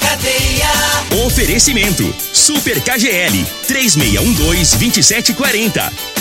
Cadeia. Oferecimento. Super KGL 3612-2740.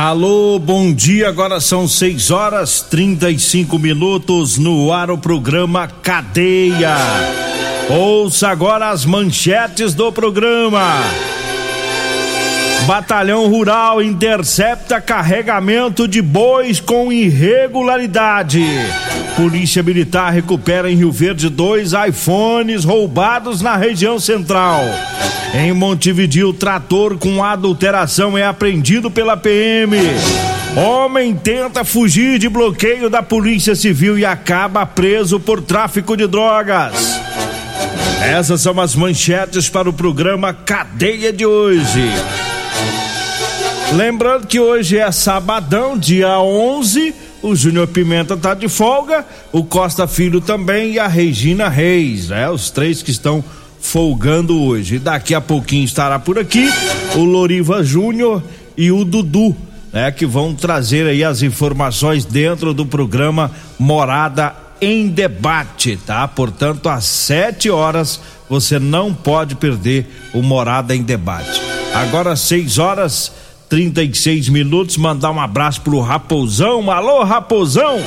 Alô, bom dia. Agora são 6 horas 35 minutos no ar o programa Cadeia. Ouça agora as manchetes do programa. Batalhão Rural intercepta carregamento de bois com irregularidade. Polícia Militar recupera em Rio Verde dois iPhones roubados na região central. Em Montevidil, trator com adulteração é apreendido pela PM. Homem tenta fugir de bloqueio da Polícia Civil e acaba preso por tráfico de drogas. Essas são as manchetes para o programa Cadeia de hoje. Lembrando que hoje é sabadão, dia 11. O Júnior Pimenta tá de folga, o Costa Filho também e a Regina Reis, né? Os três que estão folgando hoje. Daqui a pouquinho estará por aqui o Loriva Júnior e o Dudu, né? Que vão trazer aí as informações dentro do programa Morada em Debate, tá? Portanto, às sete horas você não pode perder o Morada em Debate. Agora, seis horas 36 minutos, mandar um abraço pro Raposão. Alô, Raposão!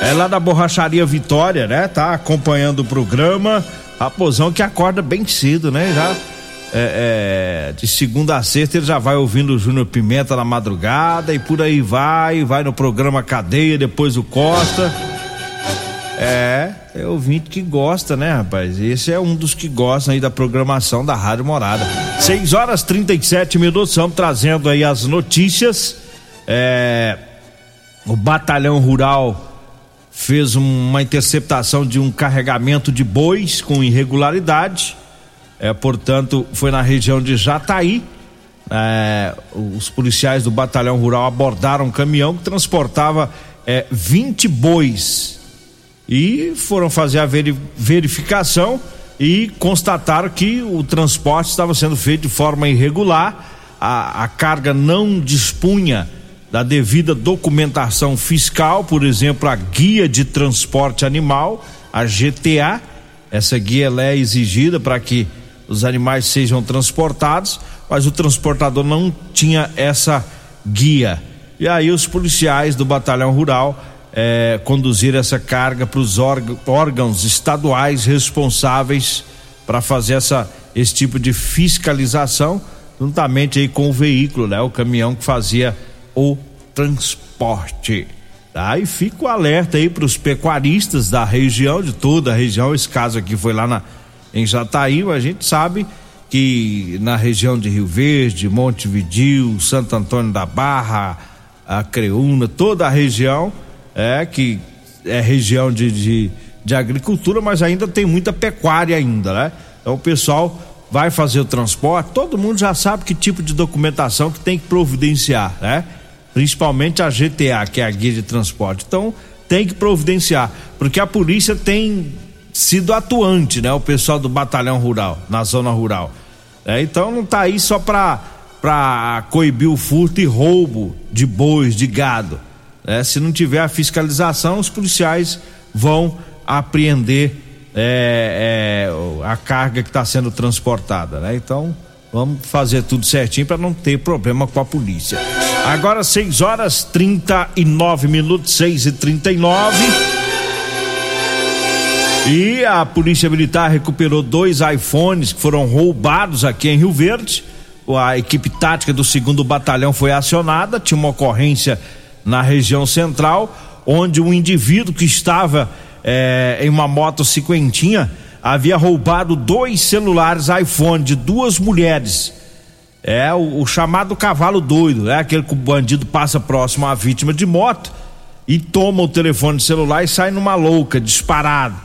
É lá da Borracharia Vitória, né? Tá acompanhando o programa. Raposão que acorda bem cedo, né? Já é, é, de segunda a sexta ele já vai ouvindo o Júnior Pimenta na madrugada e por aí vai, vai no programa Cadeia, depois o Costa. É, é ouvinte que gosta, né, rapaz? Esse é um dos que gostam aí da programação da Rádio Morada. 6 horas 37 minutos, estamos trazendo aí as notícias. É, o Batalhão Rural fez uma interceptação de um carregamento de bois com irregularidade. É, portanto, foi na região de Jataí. É, os policiais do Batalhão Rural abordaram um caminhão que transportava é, 20 bois e foram fazer a verificação e constataram que o transporte estava sendo feito de forma irregular, a, a carga não dispunha da devida documentação fiscal, por exemplo, a guia de transporte animal, a GTA. Essa guia é exigida para que os animais sejam transportados, mas o transportador não tinha essa guia. E aí os policiais do batalhão rural é, conduzir essa carga para os órgãos estaduais responsáveis para fazer essa, esse tipo de fiscalização, juntamente aí com o veículo, né? O caminhão que fazia o transporte. Tá? E fica o alerta aí para os pecuaristas da região, de toda a região. Esse caso aqui foi lá na, em Jataí, a gente sabe que na região de Rio Verde, Montevidil, Santo Antônio da Barra, a Creúna, toda a região é que é região de, de, de agricultura, mas ainda tem muita pecuária ainda, né? Então o pessoal vai fazer o transporte, todo mundo já sabe que tipo de documentação que tem que providenciar, né? Principalmente a GTA, que é a guia de transporte. Então, tem que providenciar, porque a polícia tem sido atuante, né? O pessoal do batalhão rural, na zona rural. É, então não tá aí só para para coibir o furto e roubo de bois, de gado. É, se não tiver a fiscalização, os policiais vão apreender é, é, a carga que está sendo transportada, né? Então, vamos fazer tudo certinho para não ter problema com a polícia. Agora 6 horas 39 minutos, 6 e 39 e a Polícia Militar recuperou dois iPhones que foram roubados aqui em Rio Verde. a equipe tática do segundo batalhão foi acionada, tinha uma ocorrência na região central, onde um indivíduo que estava é, em uma moto cinquentinha havia roubado dois celulares iPhone de duas mulheres. É o, o chamado cavalo doido, é aquele que o bandido passa próximo à vítima de moto e toma o telefone celular e sai numa louca, disparado.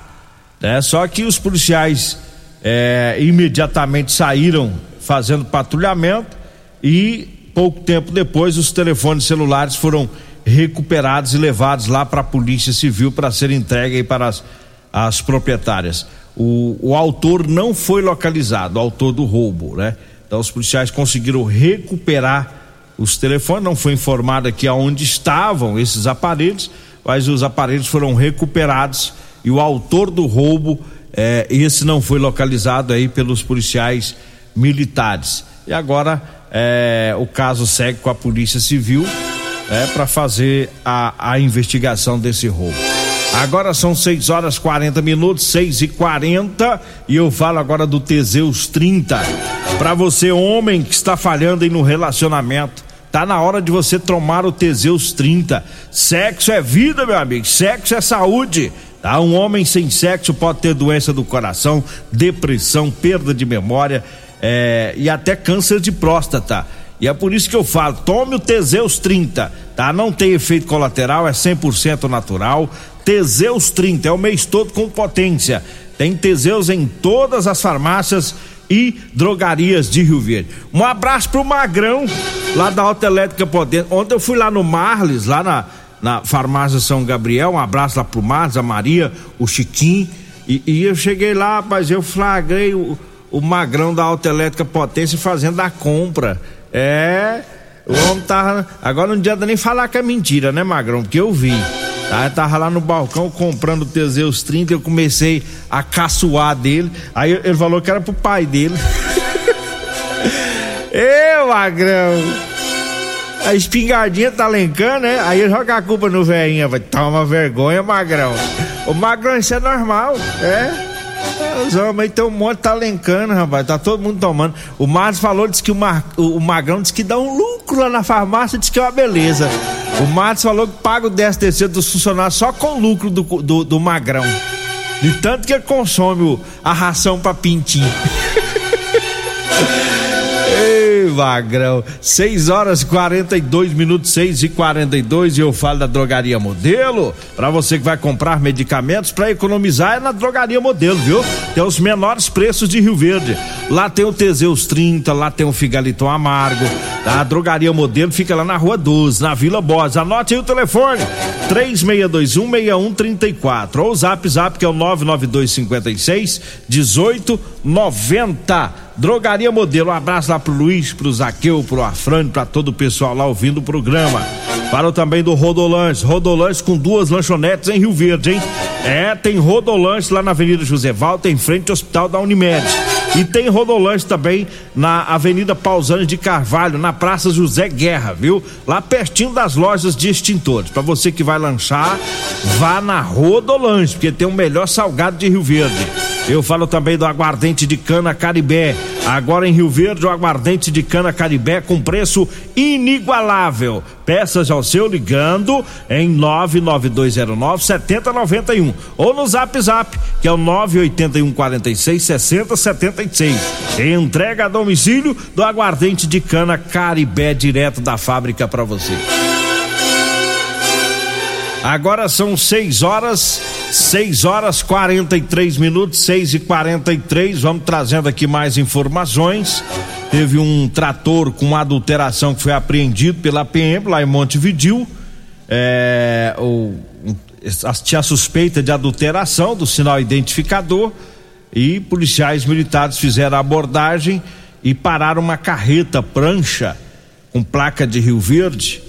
É, só que os policiais é, imediatamente saíram fazendo patrulhamento e pouco tempo depois os telefones celulares foram recuperados e levados lá para a Polícia Civil para ser entregue para as, as proprietárias. O, o autor não foi localizado, o autor do roubo, né? Então os policiais conseguiram recuperar os telefones, não foi informado aqui aonde estavam esses aparelhos, mas os aparelhos foram recuperados e o autor do roubo, eh, esse não foi localizado aí pelos policiais militares. E agora eh, o caso segue com a Polícia Civil é, para fazer a, a investigação desse roubo. Agora são 6 horas 40 minutos, 6 e 40 e eu falo agora do Teseus 30. Para você, homem que está falhando aí no relacionamento, tá na hora de você tomar o Teseus 30. Sexo é vida, meu amigo, sexo é saúde. Tá? Um homem sem sexo pode ter doença do coração, depressão, perda de memória é, e até câncer de próstata. E é por isso que eu falo, tome o Teseus 30, tá? Não tem efeito colateral, é 100% natural. Teseus 30 é o mês todo com potência. Tem Teseus em todas as farmácias e drogarias de Rio Verde. Um abraço pro Magrão, lá da Autoelétrica Potência. Ontem eu fui lá no Marles, lá na, na farmácia São Gabriel. Um abraço lá pro Marles, a Maria, o Chiquinho. E, e eu cheguei lá, mas eu flagrei o, o Magrão da Autoelétrica Potência fazendo a compra. É. O homem tava. Agora não adianta nem falar que é mentira, né, Magrão? Porque eu vi. Eu tava lá no balcão comprando o Teseus 30, eu comecei a caçoar dele. Aí ele falou que era pro pai dele. Ê, Magrão! A espingardinha tá lencando, né? Aí ele joga a culpa no velhinho. Vai tomar vergonha, Magrão. O Magrão, isso é normal, é? Homens tem um monte tá lencando, rapaz. Tá todo mundo tomando. O Marcos falou, disse que o, Mar, o, Magrão disse que dá um lucro lá na farmácia, disse que é uma beleza. O Marcos falou que paga o 10 terceiro dos funcionários só com o lucro do, do, do Magrão. De tanto que ele consome a ração pra pintinho. Ei, Magrão. 6 horas 42 minutos, 6 e 42 e eu falo da Drogaria Modelo. Para você que vai comprar medicamentos para economizar é na Drogaria Modelo, viu? Tem os menores preços de Rio Verde. Lá tem o Teseus 30, lá tem o Figaliton Amargo. A Drogaria Modelo fica lá na Rua 12, na Vila Borges. Anote aí o telefone: 36216134 ou o Zap Zap que é o 99256 1890. Drogaria Modelo. Um abraço lá pro Luiz, pro Zaqueu, pro Afrânio, pra todo o pessoal lá ouvindo o programa. Falo também do Rodolanche. Rodolanche com duas lanchonetes em Rio Verde, hein? É, tem Rodolanche lá na Avenida José Valter, em frente ao Hospital da Unimed. E tem Rodolanche também na Avenida Pausanes de Carvalho, na Praça José Guerra, viu? Lá pertinho das lojas de extintores. Para você que vai lanchar, vá na Rodolanche, porque tem o melhor salgado de Rio Verde. Eu falo também do aguardente de cana Caribé. Agora em Rio Verde, o aguardente de cana Caribé com preço inigualável. Peças ao seu ligando em 99209 7091 ou no Zap Zap, que é o 981 46 60 76. Entrega a domicílio do aguardente de cana Caribé direto da fábrica para você. Agora são 6 horas, 6 horas 43 minutos, 6 e 43 Vamos trazendo aqui mais informações. Teve um trator com adulteração que foi apreendido pela PM lá em Montevidil. É, tinha suspeita de adulteração do sinal identificador e policiais militares fizeram a abordagem e pararam uma carreta prancha com placa de Rio Verde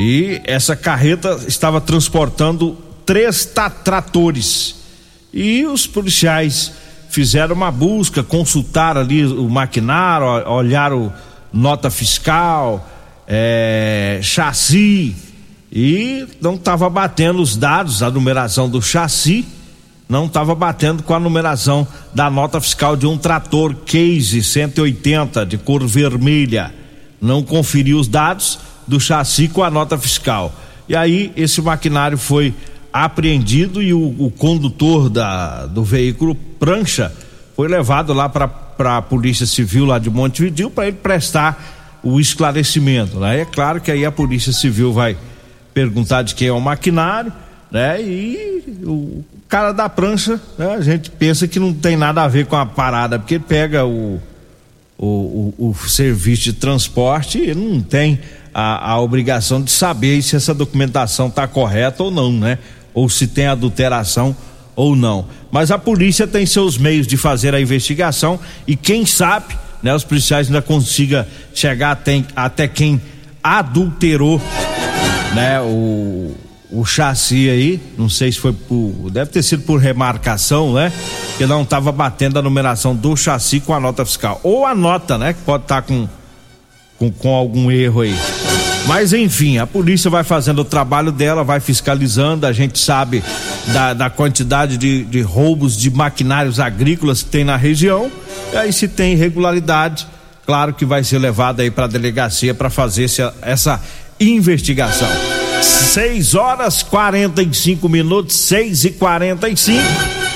e essa carreta estava transportando três tratores. E os policiais fizeram uma busca, consultaram ali o maquinário, olharam nota fiscal, é, chassi, e não estava batendo os dados, a numeração do chassi, não estava batendo com a numeração da nota fiscal de um trator Case 180 de cor vermelha. Não conferiu os dados do chassi com a nota fiscal. E aí esse maquinário foi apreendido e o, o condutor da, do veículo prancha foi levado lá para a Polícia Civil lá de Montevideo para ele prestar o esclarecimento. Né? É claro que aí a Polícia Civil vai perguntar de quem é o maquinário, né? E o cara da prancha, né? A gente pensa que não tem nada a ver com a parada, porque pega o, o, o, o serviço de transporte e não tem a, a obrigação de saber se essa documentação está correta ou não, né? Ou se tem adulteração ou não. Mas a polícia tem seus meios de fazer a investigação e quem sabe, né? Os policiais ainda consiga chegar até, até quem adulterou, né? O, o chassi aí, não sei se foi por, deve ter sido por remarcação, né? Que não estava batendo a numeração do chassi com a nota fiscal. Ou a nota, né? Que pode estar tá com, com, com algum erro aí. Mas enfim, a polícia vai fazendo o trabalho dela, vai fiscalizando, a gente sabe da, da quantidade de, de roubos de maquinários agrícolas que tem na região. E aí se tem irregularidade, claro que vai ser levado aí para a delegacia para fazer essa, essa investigação. 6 horas 45 minutos, 6 e 45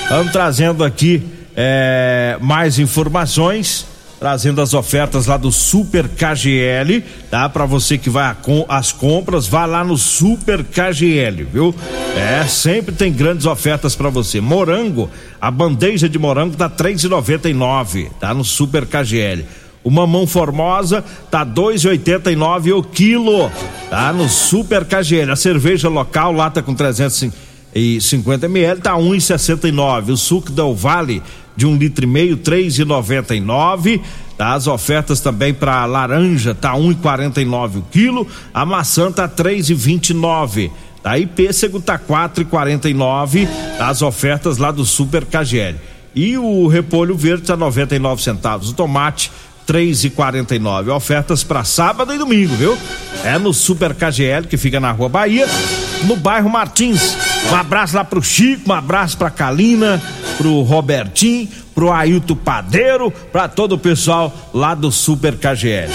Estamos trazendo aqui é, mais informações trazendo as ofertas lá do Super KGL, tá? Para você que vai às compras, vá lá no Super KGL, viu? É, sempre tem grandes ofertas para você. Morango, a bandeja de morango tá 3,99, tá no Super KGL. O mamão formosa tá 2,89 o quilo, tá no Super KGL. A cerveja local lata com 350 ml tá 1,69. O suco Del Vale de um litro e meio, três e noventa e nove. Tá? As ofertas também para laranja tá um e quarenta e nove o quilo, a maçã tá três e vinte e nove. Tá? E pêssego tá quatro e quarenta e nove. As ofertas lá do Super KGL. E o repolho verde tá noventa e nove centavos. O tomate três e quarenta e nove. Ofertas para sábado e domingo, viu? É no Super KGL que fica na Rua Bahia, no bairro Martins. Um abraço lá pro Chico, um abraço pra Kalina, pro Robertinho, pro Ailton Padeiro, pra todo o pessoal lá do Super KGL.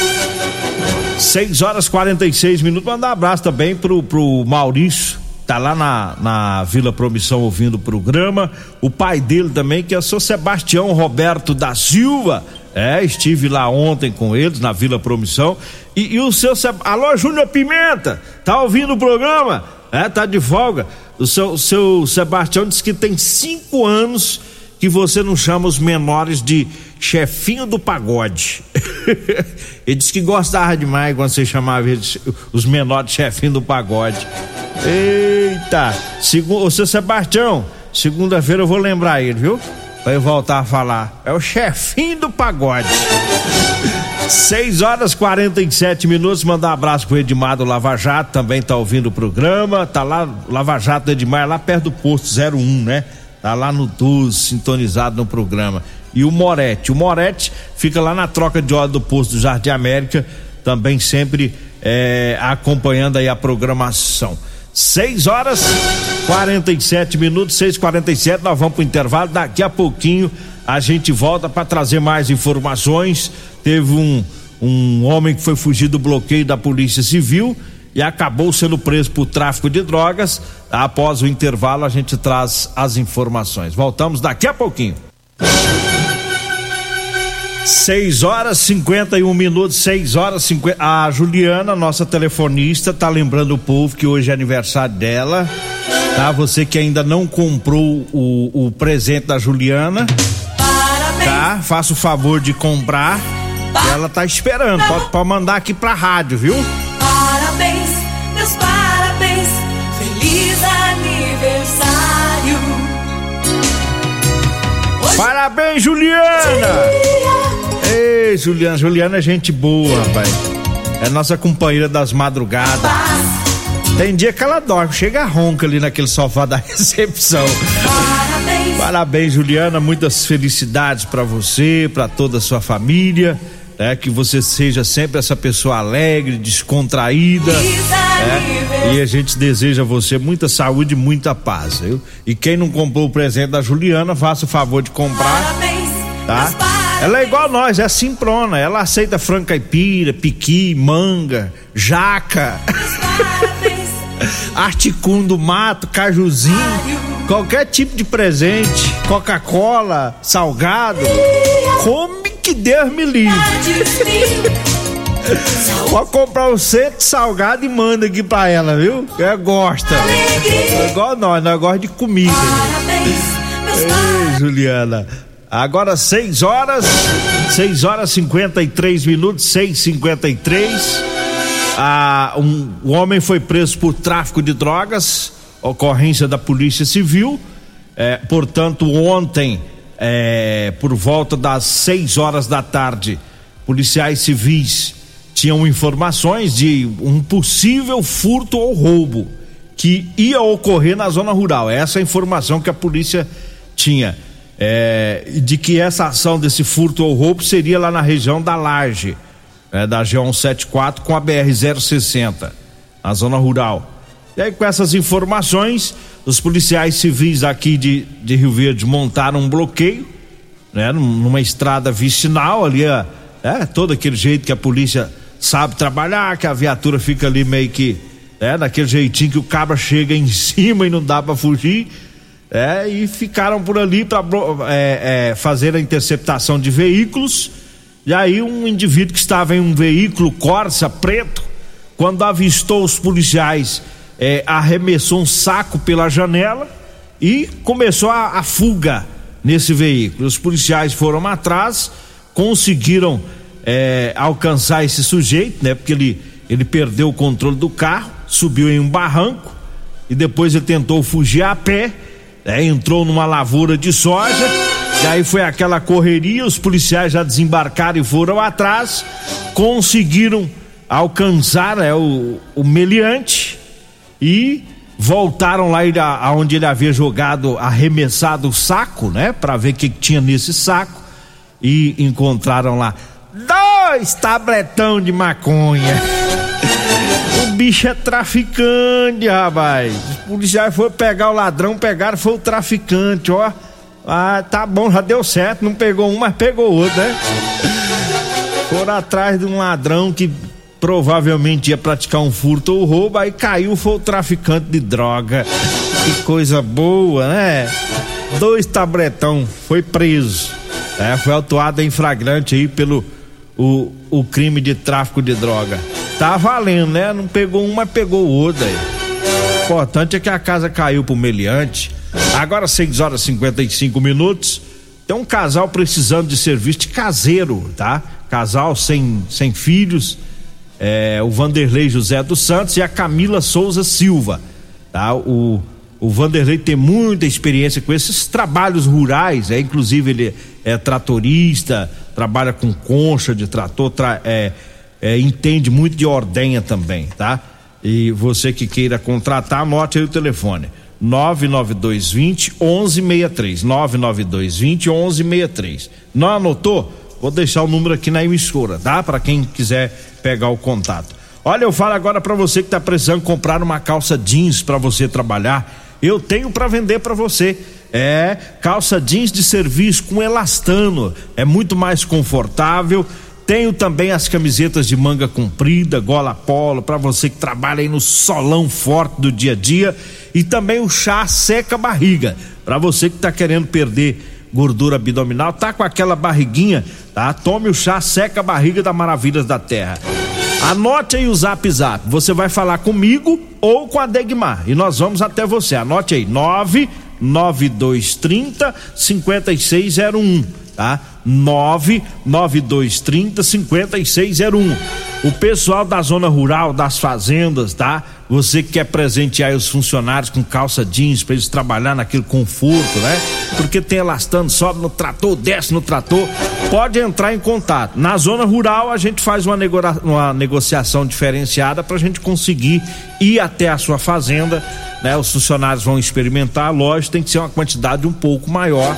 6 horas 46 minutos. Mandar um abraço também pro, pro Maurício, tá lá na, na Vila Promissão ouvindo o programa. O pai dele também, que é o seu Sebastião Roberto da Silva. É, estive lá ontem com eles na Vila Promissão. E, e o seu. Alô, Júnior Pimenta, tá ouvindo o programa? É, tá de folga. O seu, o seu Sebastião disse que tem cinco anos que você não chama os menores de chefinho do pagode. ele disse que gostava demais quando você chamava eles, os menores de chefinho do pagode. Eita! Segundo, o seu Sebastião, segunda-feira eu vou lembrar ele, viu? Pra eu voltar a falar. É o chefinho do pagode. 6 horas 47 minutos. Mandar um abraço pro Edmar do Lava Jato, também tá ouvindo o programa. Tá lá, Lava Jato do Edmar, lá perto do posto 01, né? Tá lá no 12, sintonizado no programa. E o Moretti. O Moretti fica lá na troca de óleo do posto do Jardim América, também sempre é, acompanhando aí a programação. 6 horas 47 minutos, 6:47 nós vamos pro intervalo. Daqui a pouquinho a gente volta para trazer mais informações teve um, um homem que foi fugir do bloqueio da Polícia Civil e acabou sendo preso por tráfico de drogas. Após o intervalo, a gente traz as informações. Voltamos daqui a pouquinho. 6 horas 51 minutos, 6 horas 50. A Juliana, nossa telefonista, tá lembrando o povo que hoje é aniversário dela. Tá? Você que ainda não comprou o, o presente da Juliana, Parabéns. tá? Faça o favor de comprar ela tá esperando, pode, pode mandar aqui pra rádio, viu? Parabéns, meus parabéns, feliz aniversário. Hoje parabéns, Juliana! Ei, Juliana, Juliana é gente boa, rapaz. É nossa companheira das madrugadas. Tem dia que ela dorme, chega ronca ali naquele sofá da recepção. Parabéns, Parabéns Juliana, muitas felicidades para você, para toda a sua família né? Que você seja sempre essa pessoa alegre, descontraída. É, e a gente deseja a você muita saúde e muita paz, viu? E quem não comprou o presente da Juliana, faça o favor de comprar. Parabéns, Tá? Ela é igual nós, é simprona. Ela aceita frango caipira, piqui, manga, jaca, articum do mato, cajuzinho, qualquer tipo de presente, Coca-Cola, salgado. Come que Deus me livre. Pode comprar um centro de salgado e manda aqui pra ela, viu? Ela gosta. É igual nós, nós gostamos de comida. Ei, Juliana. Agora 6 horas, 6 horas 53 minutos, 6 53 ah, um, um homem foi preso por tráfico de drogas, ocorrência da Polícia Civil. Eh, portanto, ontem, eh, por volta das 6 horas da tarde, policiais civis tinham informações de um possível furto ou roubo que ia ocorrer na zona rural. Essa é a informação que a polícia tinha. É, de que essa ação desse furto ou roubo seria lá na região da Laje, né, da G174 com a BR-060, na zona rural. E aí, com essas informações, os policiais civis aqui de, de Rio Verde montaram um bloqueio, né, num- numa estrada vicinal ali, ó, é, todo aquele jeito que a polícia sabe trabalhar, que a viatura fica ali meio que, é, daquele jeitinho que o cabra chega em cima e não dá pra fugir, é, e ficaram por ali para é, é, fazer a interceptação de veículos. E aí um indivíduo que estava em um veículo Corsa preto, quando avistou os policiais, é, arremessou um saco pela janela e começou a, a fuga nesse veículo. Os policiais foram atrás, conseguiram é, alcançar esse sujeito, né? Porque ele, ele perdeu o controle do carro, subiu em um barranco e depois ele tentou fugir a pé, né? entrou numa lavoura de soja, e aí foi aquela correria, os policiais já desembarcaram e foram atrás, conseguiram alcançar né, o, o meliante e voltaram lá aonde ele havia jogado, arremessado o saco, né, para ver o que tinha nesse saco e encontraram lá dois tabletão de maconha. Bicho é traficante, rapaz. Os policiais foram pegar o ladrão, pegaram, foi o traficante, ó. Ah, tá bom, já deu certo. Não pegou um, mas pegou outro, né? Foram atrás de um ladrão que provavelmente ia praticar um furto ou roubo, aí caiu, foi o traficante de droga. Que coisa boa, né? Dois tabletão, foi preso. É, foi autuado em flagrante aí pelo o, o crime de tráfico de droga. Tá valendo, né? Não pegou um, mas pegou o outro aí. O importante é que a casa caiu pro meliante. Agora 6 horas e 55 minutos. Tem um casal precisando de serviço de caseiro, tá? Casal sem, sem filhos. É, o Vanderlei José dos Santos e a Camila Souza Silva, tá? O, o Vanderlei tem muita experiência com esses trabalhos rurais, é inclusive ele é tratorista, trabalha com concha de trator, tra- é, é, entende muito de ordenha também, tá? E você que queira contratar, anote aí o telefone. 99220 1163. 99220 1163. Não anotou? Vou deixar o número aqui na emissora, tá? Para quem quiser pegar o contato. Olha, eu falo agora para você que tá precisando comprar uma calça jeans para você trabalhar. Eu tenho para vender para você. É calça jeans de serviço com elastano. É muito mais confortável. Tenho também as camisetas de manga comprida, gola polo, para você que trabalha aí no solão forte do dia a dia. E também o chá seca barriga, para você que tá querendo perder gordura abdominal, tá com aquela barriguinha, tá? Tome o chá seca barriga da Maravilhas da Terra. Anote aí o zap zap. Você vai falar comigo ou com a Degmar. E nós vamos até você. Anote aí: 99230 5601. Tá? 99230 5601. O pessoal da zona rural, das fazendas, tá? Você que quer presentear os funcionários com calça jeans para eles trabalhar naquele conforto, né? Porque tem elastano, sobe no trator, desce no trator. Pode entrar em contato. Na zona rural, a gente faz uma, nego- uma negociação diferenciada para a gente conseguir ir até a sua fazenda, né? Os funcionários vão experimentar, lógico, tem que ser uma quantidade um pouco maior,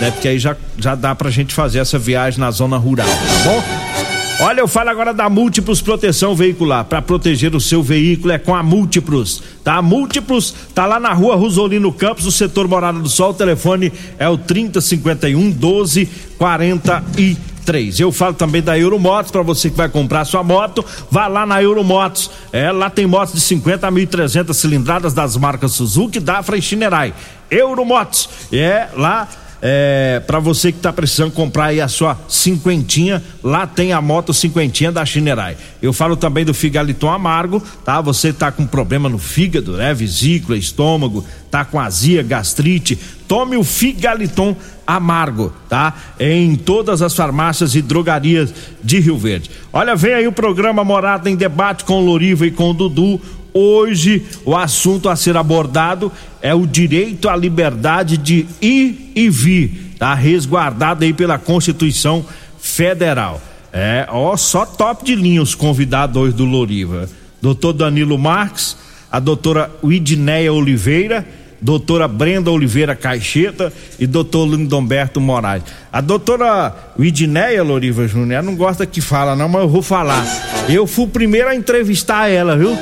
né? Porque aí já, já dá pra gente fazer essa viagem na zona rural, tá bom? Olha, eu falo agora da Múltiplos Proteção Veicular. Para proteger o seu veículo é com a Múltiplos, tá? A Múltiplos tá lá na rua Rosolino Campos, no setor Morada do Sol. O telefone é o 3051 1243. Eu falo também da Euromotos, para você que vai comprar sua moto, vá lá na Euromotos. É, lá tem motos de 50 a 1.300 cilindradas das marcas Suzuki, Dafra e Shinerai. Euromotos, é lá é, para você que está precisando comprar aí a sua cinquentinha, lá tem a moto cinquentinha da Chinerai. Eu falo também do Figaliton Amargo, tá? Você tá com problema no fígado, né? Vesícula, estômago, tá com azia, gastrite, tome o Figaliton Amargo, tá? Em todas as farmácias e drogarias de Rio Verde. Olha, vem aí o programa Morada em Debate com o Loriva e com o Dudu. Hoje o assunto a ser abordado é o direito à liberdade de ir e vir, tá? Resguardado aí pela Constituição Federal. É, ó, só top de linha os convidados hoje do Loriva. Doutor Danilo Marques, a doutora Widneia Oliveira, doutora Brenda Oliveira Caixeta e doutor Lindomberto Moraes. A doutora Widneia Loriva Júnior, não gosta que fala não, mas eu vou falar. Eu fui o primeiro a entrevistar ela, viu?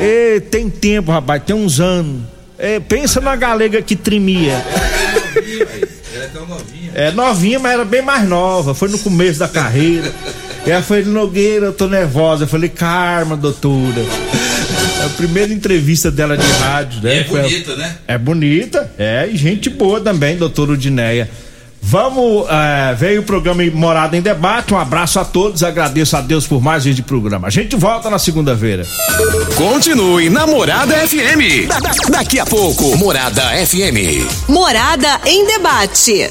E, tem tempo, rapaz, tem uns anos. É, pensa na galega que tremia. É novinha, mas era bem mais nova. Foi no começo da carreira. E ela foi Nogueira, eu tô nervosa. Eu falei, karma, doutora. Primeira entrevista dela de rádio, né? É Foi a- bonita, né? É bonita, é, e gente boa também, doutora Udineia. Vamos, é, veio o programa Morada em Debate. Um abraço a todos, agradeço a Deus por mais esse programa. A gente volta na segunda-feira. Continue na Morada FM. Da- da- daqui a pouco, Morada FM. Morada em debate.